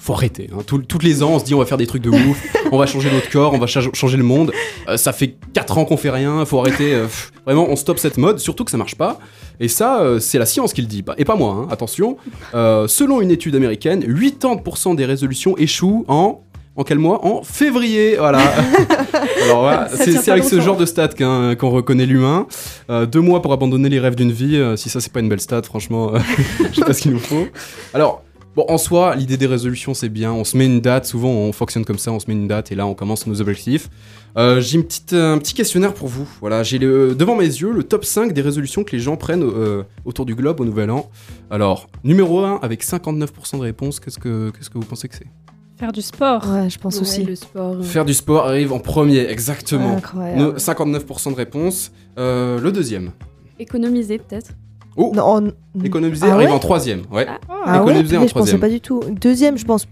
faut arrêter. hein. Tout- toutes les ans on se dit on va faire des trucs de ouf, on va changer notre corps, on va cha- changer le monde. Euh, ça fait 4 ans qu'on fait rien, faut arrêter. euh, pff, vraiment on stoppe cette mode, surtout que ça marche pas. Et ça euh, c'est la science qui le dit, et pas moi, hein, attention. Euh, selon une étude américaine, 80% des résolutions échouent en... En quel mois? En février, voilà. Alors voilà, Ça c'est avec ce genre de stats qu'on reconnaît l'humain. Euh, deux mois pour abandonner les rêves d'une vie, si ça c'est pas une belle stat, franchement, je sais pas ce qu'il nous faut. Alors, bon, en soi, l'idée des résolutions c'est bien, on se met une date, souvent on fonctionne comme ça, on se met une date et là on commence nos objectifs. Euh, j'ai une petite, un petit questionnaire pour vous. Voilà, j'ai le- devant mes yeux le top 5 des résolutions que les gens prennent euh, autour du globe au nouvel an. Alors, numéro 1 avec 59% de réponses, qu'est-ce que, qu'est-ce que vous pensez que c'est? Faire du sport. Ouais, je pense Ouais, aussi. le sport. euh. Faire du sport arrive en premier, exactement. Incroyable. No- 59% de réponses. Euh, le deuxième. Économiser peut-être. Oh, Non, économiser Ah arrive ouais en troisième. Ouais. Ah. Ah ouais, économiser en purée, je pensais troisième. pas du tout. Deuxième, je pense,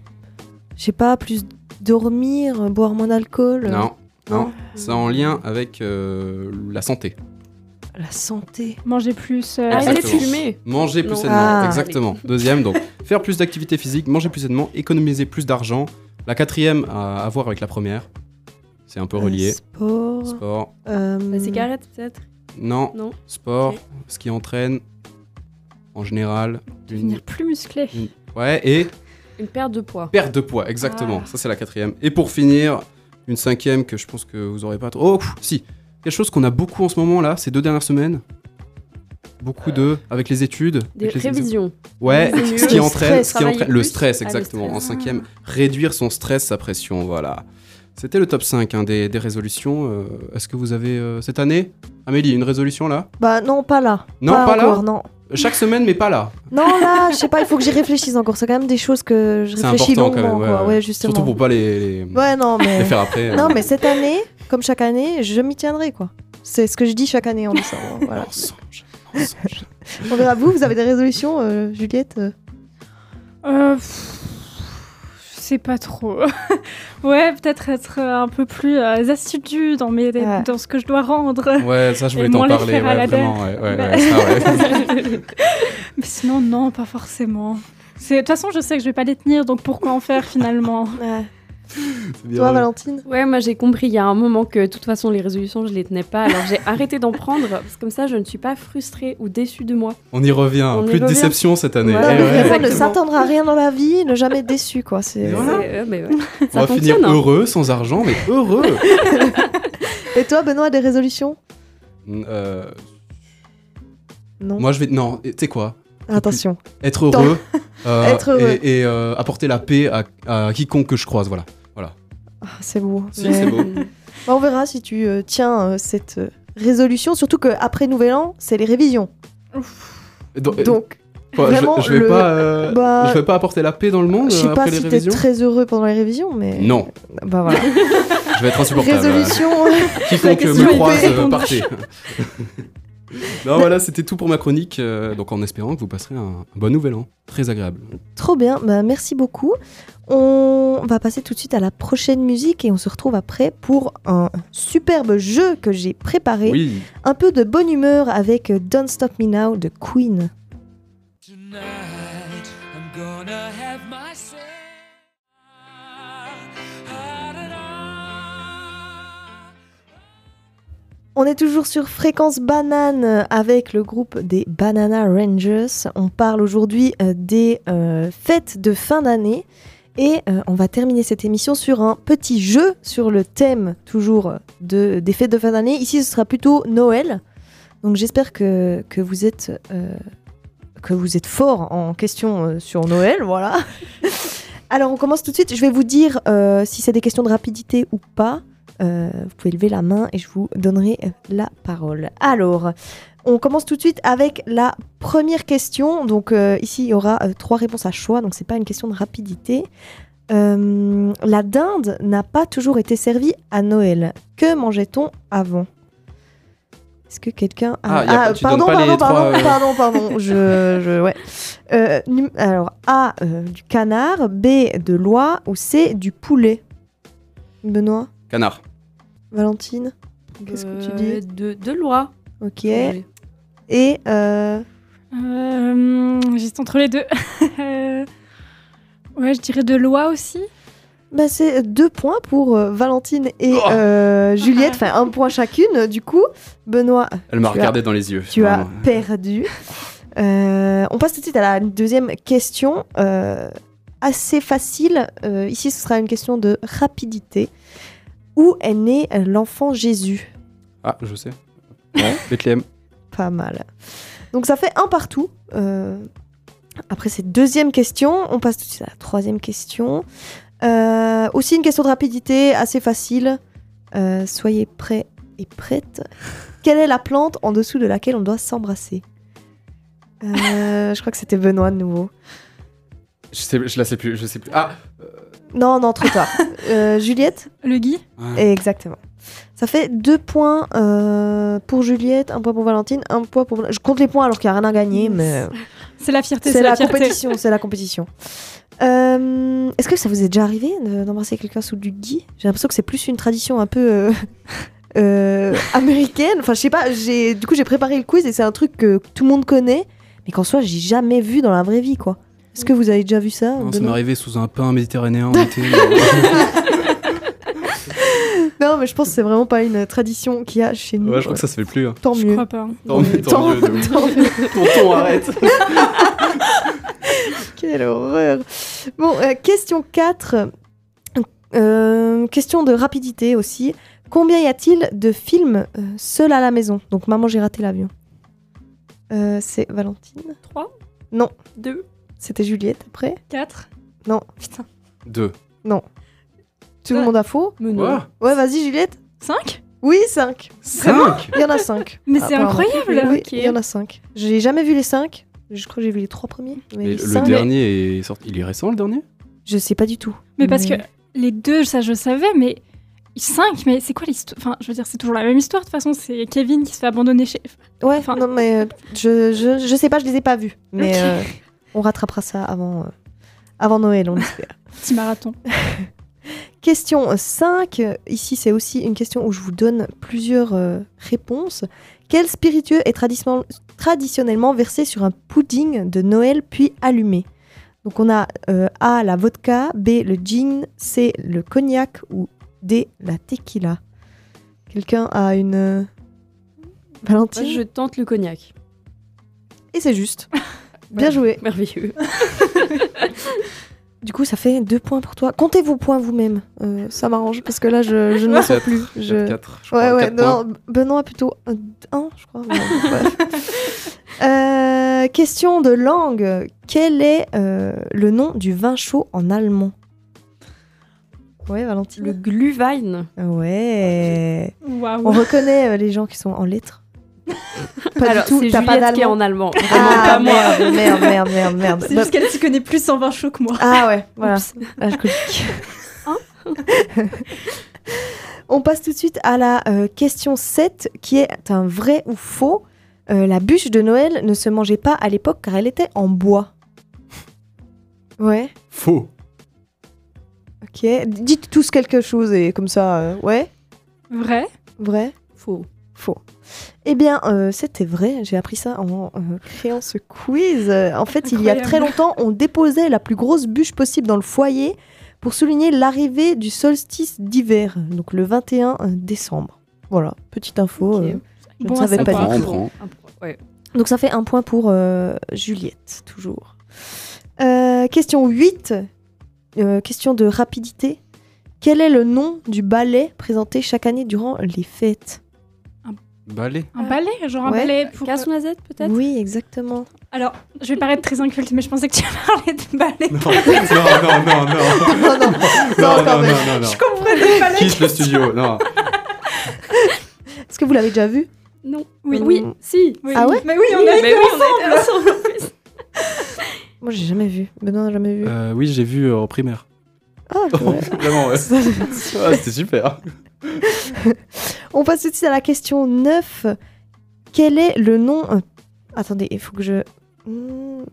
je sais pas, plus dormir, boire moins d'alcool. Non, non, non. c'est en lien avec euh, la santé. La santé. Manger plus. euh, Arrêter de fumer. Manger plus Non. sainement, Ah. exactement. Deuxième, donc faire plus d'activité physique, manger plus sainement, économiser plus d'argent. La quatrième à, à voir avec la première. C'est un peu relié. Euh, sport. Sport. euh, La cigarette peut-être? Non, Non. sport, ce qui entraîne en général une... Devenir plus musclé. Ouais, et Une perte de poids. perte de poids, exactement. Ah. Ça, c'est la quatrième. Et pour finir, une cinquième que je pense que vous aurez pas trop. Oh, pff, si. Quelque chose qu'on a beaucoup en ce moment là, ces deux dernières semaines. Beaucoup de. Avec les études. Des avec les révisions. Ouais, Réviser ce qui entraîne, stress, ce qui entraîne le stress, Ah, le exactement. stress. En cinquième, réduire son stress, sa pression, voilà. C'était le top 5 hein, des, des résolutions. Euh, Est-ce que vous avez euh, cette année Amélie, une résolution là? Bah non, pas là. Non, pas là encore, non. Chaque semaine, mais pas là. Non, là, je sais pas, il faut que j'y réfléchisse encore. C'est quand même des choses que je C'est réfléchis important quand longuement, même. ouais, quoi. ouais. Justement. Surtout pour pas les, les- Ouais, non, mais. les faire après. euh. Non, mais cette année, comme chaque année, je m'y tiendrai, quoi. C'est ce que je dis chaque année en décembre. voilà. Mensonge, mensonge. On verra. Vous, vous avez des résolutions, euh, Juliette euh Euh, pff, sais pas trop. ouais, peut-être être un peu plus euh, assidu dans, mes, Ouais. dans ce que je dois rendre. Ouais, ça je voulais t'en parler, faire à ouais, la vraiment. Ouais, ouais, Bah. ouais, ça, ouais. Mais sinon, non, pas forcément. C'est- De toute façon, je sais que je vais pas les tenir, donc pourquoi en faire finalement? Bien Toi, vrai. Valentine? Ouais, moi j'ai compris il y a un moment que de toute façon les résolutions je les tenais pas, alors j'ai arrêté d'en prendre parce que comme ça je ne suis pas frustrée ou déçue de moi. On y revient. On y Plus de revient. déception cette année. Ouais, Eh ouais. vraiment, ne Exactement. s'attendre à rien dans la vie, ne jamais être déçu, quoi. C'est... Voilà. Euh, mais ouais. On Ça va finir hein. heureux, sans argent, mais heureux. Et toi, Benoît, des résolutions? Euh, Non. moi, je vais. Non, tu sais quoi? Attention. Être heureux. Euh, Être heureux. Et, et, euh, apporter la paix à, à quiconque que je croise. Voilà. Ah, c'est beau. Si, Mais- c'est beau. Bah, on verra si tu euh, tiens euh, cette euh, résolution, surtout qu'après Nouvel An, c'est les révisions. Donc, Donc, quoi, je- vraiment, je, vais le- pas, euh, bah, je vais pas apporter la paix dans le monde je sais pas les si t'es très heureux pendant les révisions, mais... Non, Bah voilà. je vais être insupportable. Résolution. Quiconque me croise, partez. Non, voilà, c'était tout pour ma chronique. euh, donc, en espérant que vous passerez un, un bon nouvel an. Très agréable. Trop bien, bah, merci beaucoup. On va passer tout de suite à la prochaine musique et on se retrouve après pour un superbe jeu que j'ai préparé. Oui. Un peu de bonne humeur avec Don't Stop Me Now de Queen. Tonight, I'm gonna have On est toujours sur Fréquence Banane avec le groupe des Banana Rangers. On parle aujourd'hui euh, des euh, fêtes de fin d'année et euh, on va terminer cette émission sur un petit jeu sur le thème toujours de, des fêtes de fin d'année. Ici, ce sera plutôt Noël. Donc j'espère que, vous êtes êtes fort en question sur Noël, voilà. Alors on commence tout de suite. Je vais vous dire si c'est des questions de rapidité ou pas. Euh, vous pouvez lever la main et je vous donnerai euh, la parole. Alors, on commence tout de suite avec la première question. Donc euh, ici, il y aura euh, trois réponses à choix, donc c'est pas une question de rapidité. La dinde n'a pas toujours été servie à Noël. Que mangeait-on avant? Est-ce que quelqu'un a... Ah, y a pas- tu pardon, pardon, pardon, trois, pardon, pardon, je, je- ouais. Alors A du canard, B de l'oie ou C du poulet? Benoît, Canard. Valentine, qu'est-ce que tu Euh, dis de, de loi. Ok. Et euh, Euh, J'hésite entre les deux. Euh, ouais, je dirais de loi aussi. bah, c'est deux points pour euh, Valentine et Oh. euh, Juliette, enfin un point chacune. Du coup, Benoît, Elle m'a regardé dans les yeux. tu as perdu. Euh, on passe tout de suite à la deuxième question. euh, assez facile. Euh, ici, ce sera une question de rapidité. Où est né euh, l'enfant Jésus? Ah, je sais. Ouais, Bethléem. Pas mal. Donc ça fait un partout. Euh, après cette deuxième question, on passe tout de suite à la troisième question. Euh, aussi une question de rapidité assez facile. Euh, soyez prêts et prêtes. Quelle est la plante en dessous de laquelle on doit s'embrasser? Je crois que c'était Benoît de nouveau. Je, sais, je la sais plus. Je sais plus. Ah Non, non, trop tard. Euh, Juliette Le Guy ouais. Exactement. Ça fait deux points euh, pour Juliette, un point pour Valentine, un point pour... Je compte les points alors qu'il n'y a rien à gagner, mais... C'est la fierté, C'est la, fierté. compétition, c'est la compétition. Euh, Est-ce que ça vous est déjà arrivé de- d'embrasser quelqu'un sous du gui J'ai l'impression que c'est plus une tradition un peu euh, euh, américaine. Enfin, je sais pas. J'ai du coup j'ai préparé le quiz et c'est un truc que tout le monde connaît, mais qu'en soi j'ai jamais vu dans la vraie vie, quoi. Est-ce que vous avez déjà vu ça Non, ça m'est arrivé sous un pain méditerranéen en été. Non, mais je pense que c'est vraiment pas une tradition qu'il y a chez nous. ouais, je crois que ça se fait plus. hein. Tant Je mieux. crois pas. Tant mieux, tant mieux. Tonton, arrête. Quelle horreur Bon, euh, question 4. Euh, question de rapidité aussi. Combien y a-t-il de films euh, seuls à la maison? Donc, Maman, j'ai raté l'avion. Euh, c'est Valentine 3 Non. 2 C'était Juliette après 4 Non. Putain. Deux. Tout le Ouais. monde a faux Mais non. Quoi Ouais, vas-y, Juliette 5 Oui, 5. Cinq Il y en a 5. Mais c'est incroyable Oui, Ok. il y en a 5. J'ai jamais vu les 5. Je crois que j'ai vu les 3 premiers. Mais, Mais les le cinq- dernier est sorti. Il est récent, le dernier? Je sais pas du tout. Mais parce que les deux, ça je savais, mais 5, mais c'est quoi l'histoire? Enfin, je veux dire, c'est toujours la même histoire de toute façon. C'est Kevin qui se fait abandonner chez. Ouais, Enfin- non, mais euh, je, je, je sais pas, je les ai pas vus. Mais Ok. euh, on rattrapera ça avant, euh, avant Noël, on espère. Petit marathon. question 5. Ici, c'est aussi une question où je vous donne plusieurs euh, réponses. Quel spiritueux est traditionnellement, traditionnellement versé sur un pudding de Noël puis allumé? Donc on a euh, A, la vodka, B, le gin, C, le cognac ou D, la tequila. Quelqu'un a une... Valentine? Moi, je tente le cognac. Et c'est juste. Bien Ouais. joué. Merveilleux. Du coup, ça fait deux points pour toi. Comptez vos points vous-même. Euh, ça m'arrange parce que là, je, je ne Quatre. plus. Je... 4, je Ouais, crois, ouais, quatre points. non, Benoît plutôt 1, je crois. Euh, question de langue. Quel est euh, le nom du vin chaud en allemand? Ouais, Valentine. Le Glühwein. Ouais. On Waouh. reconnaît euh, les gens qui sont en lettres. Pas Alors, du tout. c'est T'as pas Juliette qui est en allemand. Vraiment Ah, pas moi. merde, merde, merde, merde, merde. C'est Bah, juste qu'elle s'y connaît plus en vin chaud que moi. Ah ouais, voilà. Ah, je. On passe tout de suite à la euh, question 7 qui est un vrai ou faux. Euh, la bûche de Noël ne se mangeait pas à l'époque car elle était en bois. Ouais, Faux. ok. Dites tous quelque chose et comme ça, euh, ouais, Vrai vrai, Faux. faux. Eh bien, euh, c'était vrai, j'ai appris ça en euh, créant ce quiz. Euh, en fait, il y a très longtemps, on déposait la plus grosse bûche possible dans le foyer pour souligner l'arrivée du solstice d'hiver, donc le 21 décembre. Voilà, petite info. Euh, je Bon savais pas du tout. ouais. Donc ça fait un point pour Juliette, toujours. Question 8, euh, question de rapidité. Quel est le nom du ballet présenté chaque année durant les fêtes? Balai. Un balai Genre un Ouais. balai pour... Casse-noisette, peut-être? Oui, exactement. Alors, je vais paraître très inculte, mais je pensais que tu parlais de balai. Non, non, non, non, non. non, non, Non, non, non, quand non, même. non, non. Je comprenais pas Quitte le studio. Non. Est-ce que vous l'avez déjà vu? Non. Oui. Oui, si. Oui. Ah ouais? Mais oui, on a mais été oui, a ensemble. Moi, j'ai jamais vu. Benoît n'a jamais vu. Euh, oui, j'ai vu euh, en primaire. Ah, ouais. Vraiment, ouais. Ah, C'était super. On passe tout de suite à la question 9. Quel est le nom... euh, Attendez, il faut que je... Hmm.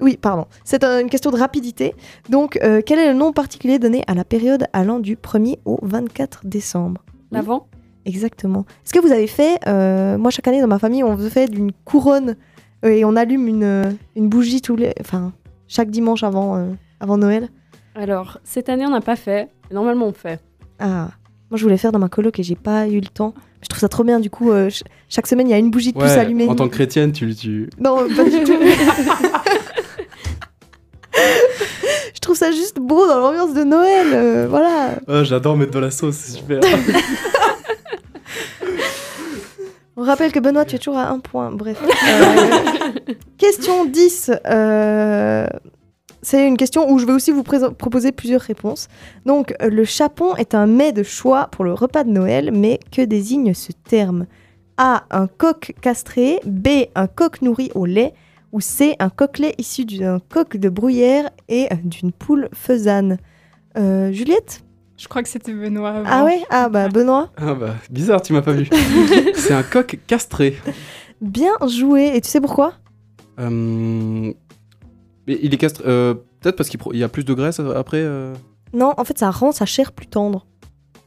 Oui, pardon. C'est une question de rapidité. Donc, euh, quel est le nom particulier donné à la période allant du 1er au 24 décembre? L'avant? Exactement. Est-ce que vous avez fait... euh, moi, chaque année, dans ma famille, on fait d'une couronne et on allume une, une bougie tous les... Enfin, chaque dimanche avant, avant Noël? Alors, cette année, on n'a pas fait. Normalement, on fait. Ah, moi je voulais faire dans ma coloc et j'ai pas eu le temps. Je trouve ça trop bien, du coup, euh, ch- chaque semaine il y a une bougie de plus allumée. en tant que chrétienne, tu, tu... Non, pas du tout. je trouve ça juste beau dans l'ambiance de Noël, euh, voilà. Ah, j'adore mettre de la sauce, c'est super. On rappelle que Benoît, tu es toujours à un point, bref. Euh, question 10. euh, C'est une question où je vais aussi vous proposer plusieurs réponses. Donc, euh, le chapon est un mets de choix pour le repas de Noël, mais que désigne ce terme? A. Un coq castré. B. Un coq nourri au lait. Ou C. Un coq-lait issu d'un coq de bruyère et euh, d'une poule faisane. Euh, Juliette? Je crois que c'était Benoît. avant. Ah ouais? Ah bah Benoît, Ah bah, bizarre, tu m'as pas vu. c'est un coq castré. bien joué. Et tu sais pourquoi? Euh, mais il est castré. euh, Peut-être parce qu'il y a plus de graisse après. euh. Non, en fait, ça rend sa chair plus tendre.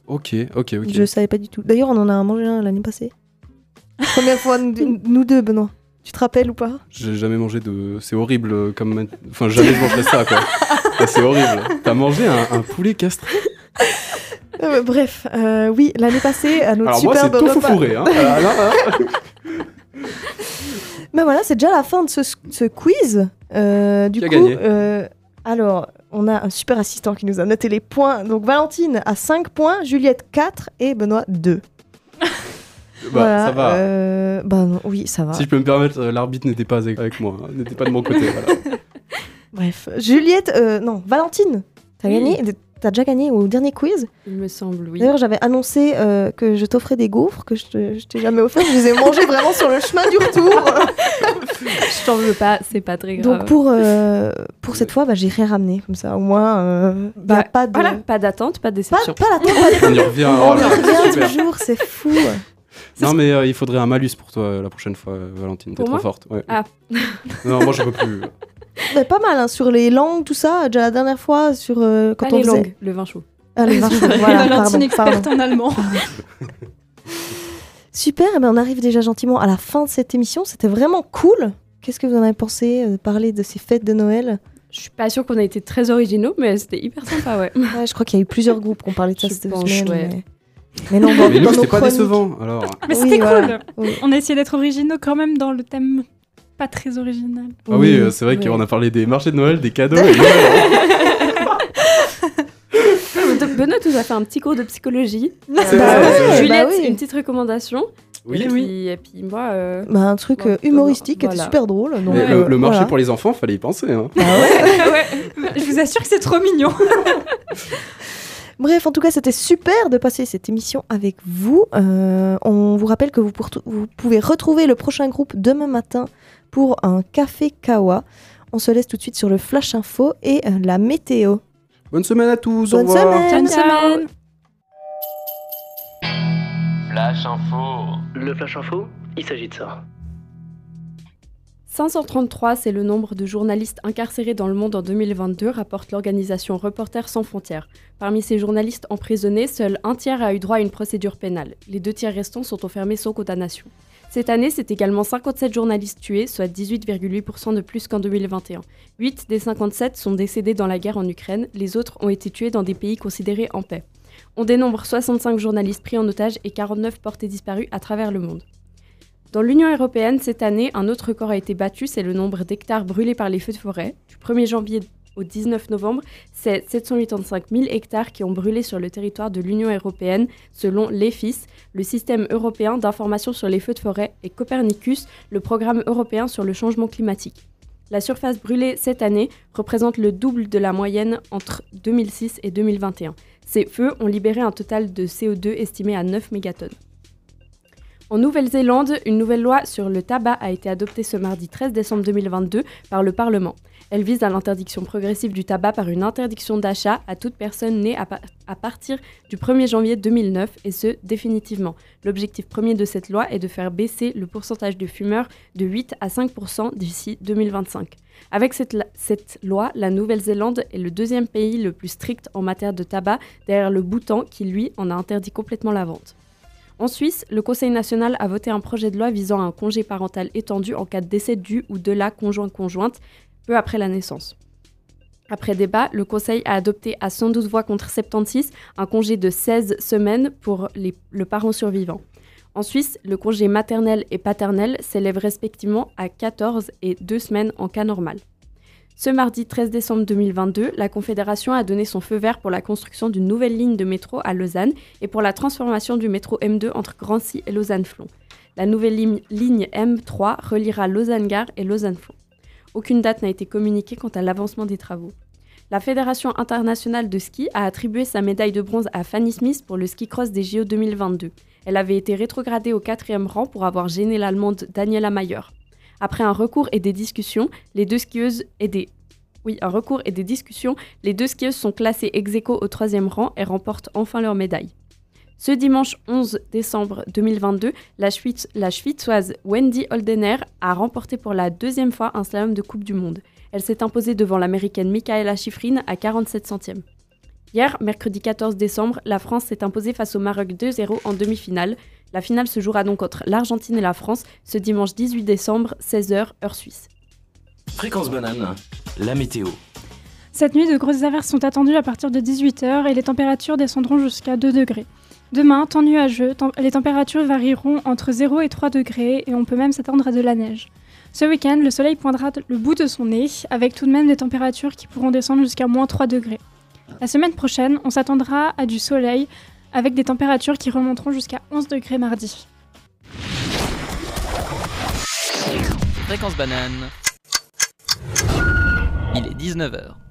Ok, ok, ok. Je savais pas du tout. D'ailleurs, on en a mangé un l'année passée. Première fois, nous, nous deux, Benoît. Tu te rappelles ou pas? J'ai jamais mangé de. C'est horrible euh, comme. Enfin, jamais je mangerais ça, quoi. C'est horrible. T'as mangé un, un poulet castré Euh, Bref, euh, oui, l'année passée, à notre Alors, moi, c'est superbe tout repas. fourré, hein. Mais voilà, c'est déjà la fin de ce, ce quiz. Euh, du Qui a coup, gagné euh, alors, on a un super assistant qui nous a noté les points. Donc, Valentine a 5 points, Juliette 4 et Benoît 2. Bah, Voilà, ça va. euh, bah non, oui, ça va. Si je peux me permettre, euh, l'arbitre n'était pas avec, moi, hein, n'était pas de mon côté. Voilà. Bref, Juliette, euh, non, Valentine, t'as Oui. gagné? T'as déjà gagné au dernier quiz Il me semble, oui. D'ailleurs, j'avais annoncé euh, que je t'offrais des gaufres que je te- je t'ai jamais offert. Je les ai mangés vraiment sur le chemin du retour. Je t'en veux pas, c'est pas très grave. Donc pour, euh, pour cette fois, bah, j'ai rien ramené. Comme ça, au moins, euh, Bah, pas de... Voilà, pas d'attente, pas de Pas, déception. pas tête, pas On y revient. On oh y revient toujours, c'est fou. Non, mais euh, il faudrait un malus pour toi euh, la prochaine fois, euh, Valentine. T'es Pour trop forte. Ouais. Ah. non, moi, je peux plus. Mais pas mal, hein, sur les langues, tout ça. Déjà la dernière fois, sur euh, quand Pas on les faisait... langues, le vin chaud. Ah, les vins chauds, voilà, Valentine experte pardon. en allemand. Super, eh ben, on arrive déjà gentiment à la fin de cette émission. C'était vraiment cool. Qu'est-ce que vous en avez pensé euh, de parler de ces fêtes de Noël? Je suis pas sûre qu'on a été très originaux, mais c'était hyper sympa, ouais. Ouais, je crois qu'il y a eu plusieurs groupes qui ont parlé de ça Je cette pense, semaine. ouais. Mais... mais non, dans, Mais nous, dans nos c'était pas chroniques- décevant. Alors, Mais Oui, c'était voilà. cool. Oui. On a essayé d'être originaux quand même dans le thème pas très original. ah oui, euh, c'est vrai oui. qu'on a parlé des marchés de Noël, des cadeaux. et Noël. Benoît nous a fait un petit cours de psychologie. Bah ouais, vrai. Juliette, bah oui. une petite recommandation. Oui. Et puis, et puis moi. euh, Bah, un truc euh, humoristique qui voilà. était super drôle. donc, Mais euh, le, le marché voilà. pour les enfants, fallait y penser. Hein. Bah ouais. Je vous assure que c'est trop mignon. Bref, en tout cas, c'était super de passer cette émission avec vous. Euh, on vous rappelle que vous, pour- vous pouvez retrouver le prochain groupe demain matin pour un café Kawa. On se laisse tout de suite sur le flash info et euh, la météo. Bonne semaine à tous. au Bonne revoir. semaine. Bonne semaine. Flash info. Le flash info, il s'agit de ça. 533, c'est le nombre de journalistes incarcérés dans le monde en 2022, rapporte l'organisation Reporters sans frontières. Parmi ces journalistes emprisonnés, seul un tiers a eu droit à une procédure pénale. Les deux tiers restants sont enfermés sans condamnation. Cette année, c'est également 57 journalistes tués, soit 18,8% de plus qu'en 2021. 8 des 57 sont décédés dans la guerre en Ukraine, les autres ont été tués dans des pays considérés en paix. On dénombre 65 journalistes pris en otage et 49 portés disparus à travers le monde. Dans l'Union européenne, cette année, un autre record a été battu, c'est le nombre d'hectares brûlés par les feux de forêt. Du 1er janvier au 19 novembre, c'est 785 000 hectares qui ont brûlé sur le territoire de l'Union européenne, selon l'EFIS, le système européen d'information sur les feux de forêt, et Copernicus, le programme européen sur le changement climatique. La surface brûlée cette année représente le double de la moyenne entre 2006 et 2021. Ces feux ont libéré un total de CO2 estimé à 9 mégatonnes. En Nouvelle-Zélande, une nouvelle loi sur le tabac a été adoptée ce mardi 13 décembre 2022 par le Parlement. Elle vise à l'interdiction progressive du tabac par une interdiction d'achat à toute personne née à, pa- à partir du 1er janvier 2009, et ce, définitivement. L'objectif premier de cette loi est de faire baisser le pourcentage de fumeurs de 8 à 5% d'ici 2025. Avec cette loi, la Nouvelle-Zélande est le deuxième pays le plus strict en matière de tabac, derrière le Bhoutan qui, lui, en a interdit complètement la vente. En Suisse, le Conseil national a voté un projet de loi visant à un congé parental étendu en cas de décès du ou de la conjoint-conjointe peu après la naissance. Après débat, le Conseil a adopté à 112 voix contre 76 un congé de 16 semaines pour le parent survivant. En Suisse, le congé maternel et paternel s'élève respectivement à 14 et 2 semaines en cas normal. Ce mardi 13 décembre 2022, la Confédération a donné son feu vert pour la construction d'une nouvelle ligne de métro à Lausanne et pour la transformation du métro M2 entre Drancy et Lausanne-Flon. La nouvelle ligne M3 reliera Lausanne-Gare et Lausanne-Flon. Aucune date n'a été communiquée quant à l'avancement des travaux. La Fédération internationale de ski a attribué sa médaille de bronze à Fanny Smith pour le ski cross des JO 2022. Elle avait été rétrogradée au quatrième rang pour avoir gêné l'Allemande Daniela Mayer. Après un recours et des discussions, les deux skieuses et des oui, un recours et des discussions, les deux skieuses sont classées ex aequo au troisième rang et remportent enfin leur médaille. Ce dimanche 11 décembre 2022, la, Schwitzoise Wendy Holdener a remporté pour la deuxième fois un slalom de Coupe du Monde. Elle s'est imposée devant l'américaine Michaela Schifrin à 47 centièmes. Hier, mercredi 14 décembre, la France s'est imposée face au Maroc 2-0 en demi-finale. La finale se jouera donc entre l'Argentine et la France ce dimanche 18 décembre, 16h, heure suisse. Fréquence banane, la météo. Cette nuit, de grosses averses sont attendues à partir de 18h et les températures descendront jusqu'à 2 degrés. Demain, temps nuageux, les températures varieront entre 0 et 3 degrés et on peut même s'attendre à de la neige. Ce week-end, le soleil poindra le bout de son nez, avec tout de même des températures qui pourront descendre jusqu'à moins 3 degrés. La semaine prochaine, on s'attendra à du soleil, avec des températures qui remonteront jusqu'à 11 degrés mardi. Fréquence banane. Il est 19h.